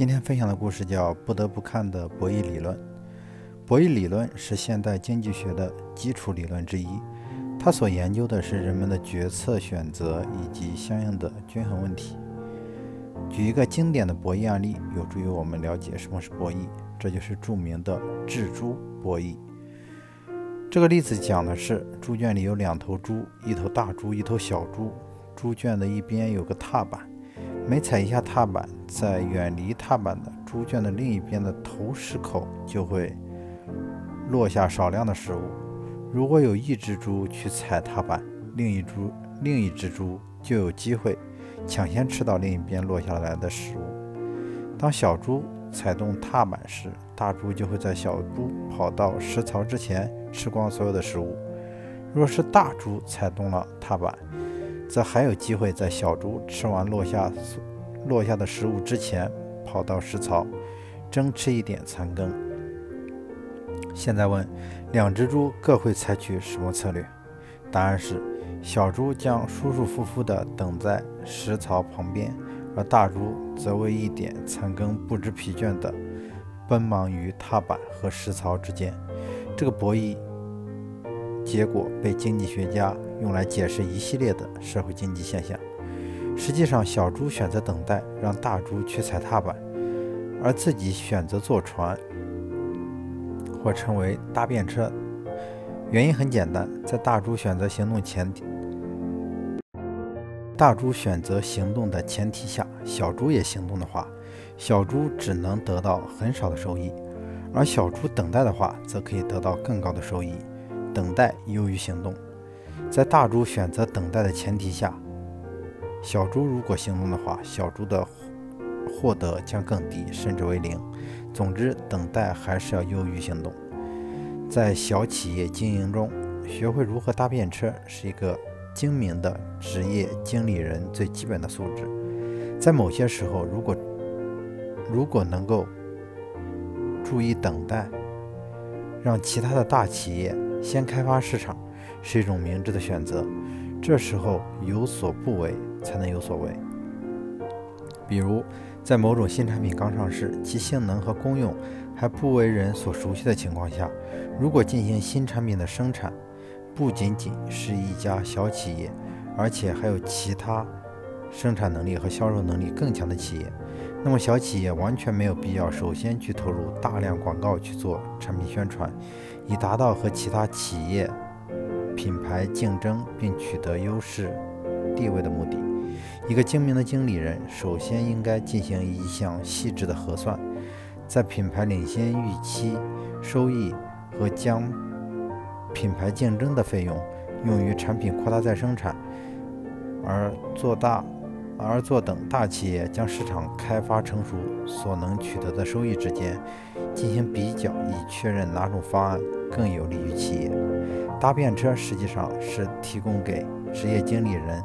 今天分享的故事叫《不得不看的博弈理论》。博弈理论是现代经济学的基础理论之一，它所研究的是人们的决策选择以及相应的均衡问题。举一个经典的博弈案例，有助于我们了解什么是博弈，这就是著名的智猪博弈。这个例子讲的是猪圈里有两头猪，一头大猪，一头小猪。猪圈的一边有个踏板。每踩一下踏板，在远离踏板的猪圈的另一边的投食口就会落下少量的食物。如果有一只猪去踩踏板，另一猪另一只猪就有机会抢先吃到另一边落下来的食物。当小猪踩动踏板时，大猪就会在小猪跑到食槽之前吃光所有的食物。若是大猪踩动了踏板，则还有机会在小猪吃完落下落下的食物之前，跑到食槽争吃一点残羹。现在问，两只猪各会采取什么策略？答案是，小猪将舒舒服服地等在食槽旁边，而大猪则为一点残羹不知疲倦地奔忙于踏板和食槽之间。这个博弈。结果被经济学家用来解释一系列的社会经济现象。实际上，小猪选择等待，让大猪去踩踏板，而自己选择坐船，或称为搭便车。原因很简单，在大猪选择行动前，大猪选择行动的前提下，小猪也行动的话，小猪只能得到很少的收益；而小猪等待的话，则可以得到更高的收益。等待优于行动，在大猪选择等待的前提下，小猪如果行动的话，小猪的获得将更低，甚至为零。总之，等待还是要优于行动。在小企业经营中，学会如何搭便车是一个精明的职业经理人最基本的素质。在某些时候，如果如果能够注意等待，让其他的大企业。先开发市场是一种明智的选择，这时候有所不为才能有所为。比如，在某种新产品刚上市，其性能和功用还不为人所熟悉的情况下，如果进行新产品的生产，不仅仅是一家小企业，而且还有其他生产能力和销售能力更强的企业，那么小企业完全没有必要首先去投入大量广告去做产品宣传。以达到和其他企业品牌竞争并取得优势地位的目的，一个精明的经理人首先应该进行一项细致的核算，在品牌领先预期收益和将品牌竞争的费用用于产品扩大再生产，而做大而坐等大企业将市场开发成熟所能取得的收益之间进行比较，以确认哪种方案。更有利于企业。搭便车实际上是提供给职业经理人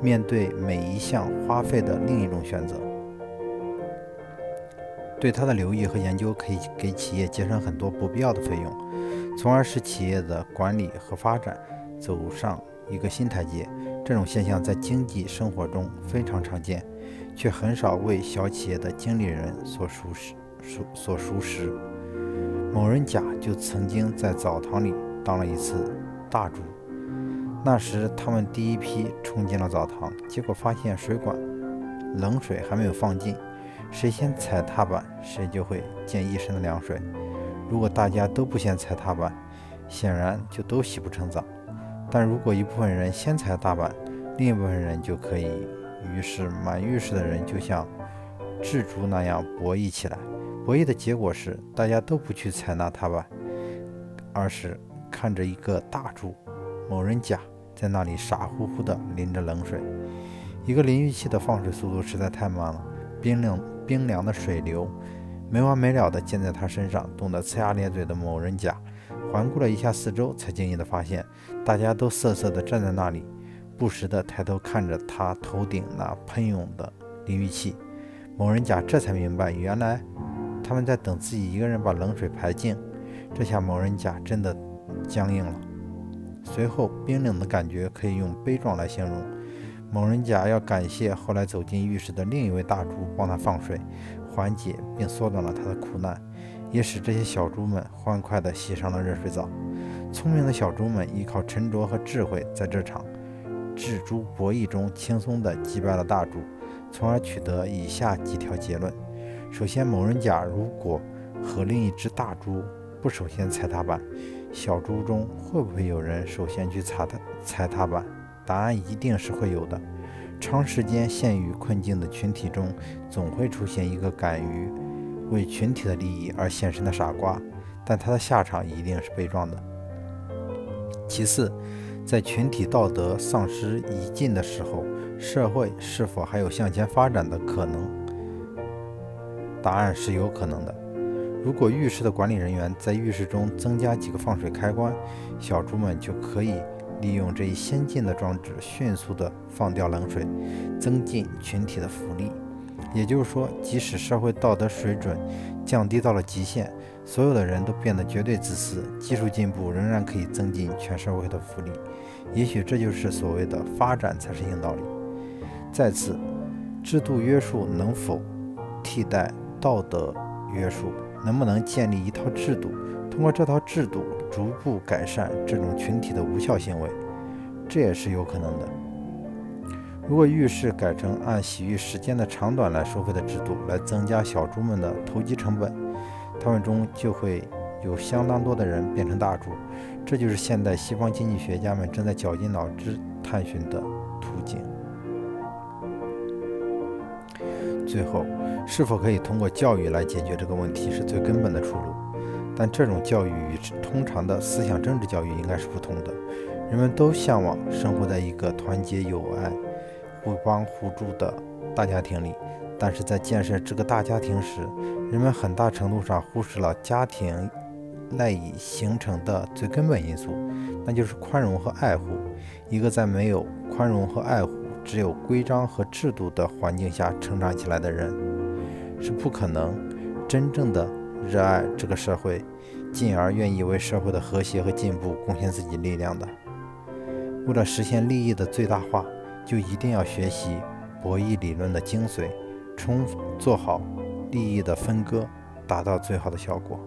面对每一项花费的另一种选择。对它的留意和研究可以给企业节省很多不必要的费用，从而使企业的管理和发展走上一个新台阶。这种现象在经济生活中非常常见，却很少为小企业的经理人所熟识、所所熟识。某人甲就曾经在澡堂里当了一次大主。那时他们第一批冲进了澡堂，结果发现水管冷水还没有放进，谁先踩踏板，谁就会溅一身的凉水。如果大家都不先踩踏板，显然就都洗不成澡。但如果一部分人先踩踏板，另一部分人就可以。于是满浴室的人就像蜘蛛那样博弈起来。博弈的结果是，大家都不去采纳踏板，而是看着一个大猪某人甲在那里傻乎乎地淋着冷水。一个淋浴器的放水速度实在太慢了，冰冷冰凉的水流没完没了地溅在他身上，冻得呲牙咧嘴的某人甲环顾了一下四周，才惊异地发现，大家都瑟瑟地站在那里，不时地抬头看着他头顶那喷涌的淋浴器。某人甲这才明白，原来。他们在等自己一个人把冷水排净，这下某人甲真的僵硬了。随后，冰冷的感觉可以用悲壮来形容。某人甲要感谢后来走进浴室的另一位大猪帮他放水，缓解并缩短了他的苦难，也使这些小猪们欢快地洗上了热水澡。聪明的小猪们依靠沉着和智慧，在这场智猪博弈中轻松地击败了大猪，从而取得以下几条结论：首先，某人甲如果和另一只大猪不首先踩踏板，小猪中会不会有人首先去踩踏踩踏板？答案一定是会有的。长时间陷于困境的群体中，总会出现一个敢于为群体的利益而献身的傻瓜，但他的下场一定是悲壮的。其次，在群体道德丧失已尽的时候，社会是否还有向前发展的可能？答案是有可能的。如果浴室的管理人员在浴室中增加几个放水开关，小猪们就可以利用这一先进的装置，迅速地放掉冷水，增进群体的福利。也就是说，即使社会道德水准降低到了极限，所有的人都变得绝对自私，技术进步仍然可以增进全社会的福利。也许这就是所谓的发展才是硬道理。再次，制度约束能否替代道德约束？能不能建立一套制度，通过这套制度逐步改善这种群体的无效行为？这也是有可能的。如果浴室改成按洗浴时间的长短来收费的制度，来增加小猪们的投机成本，他们中就会有相当多的人变成大猪。这就是现代西方经济学家们正在绞尽脑汁探寻的途径。最后，是否可以通过教育来解决这个问题，是最根本的出路。但这种教育与通常的思想政治教育应该是不同的。人们都向往生活在一个团结友爱。互帮互助的大家庭里，但是在建设这个大家庭时，人们很大程度上忽视了家庭赖以形成的最根本因素，那就是宽容和爱护。一个在没有宽容和爱护、只有规章和制度的环境下成长起来的人，是不可能真正的热爱这个社会，进而愿意为社会的和谐和进步贡献自己力量的。为了实现利益的最大化。就一定要学习博弈理论的精髓，充做好利益的分割，达到最好的效果。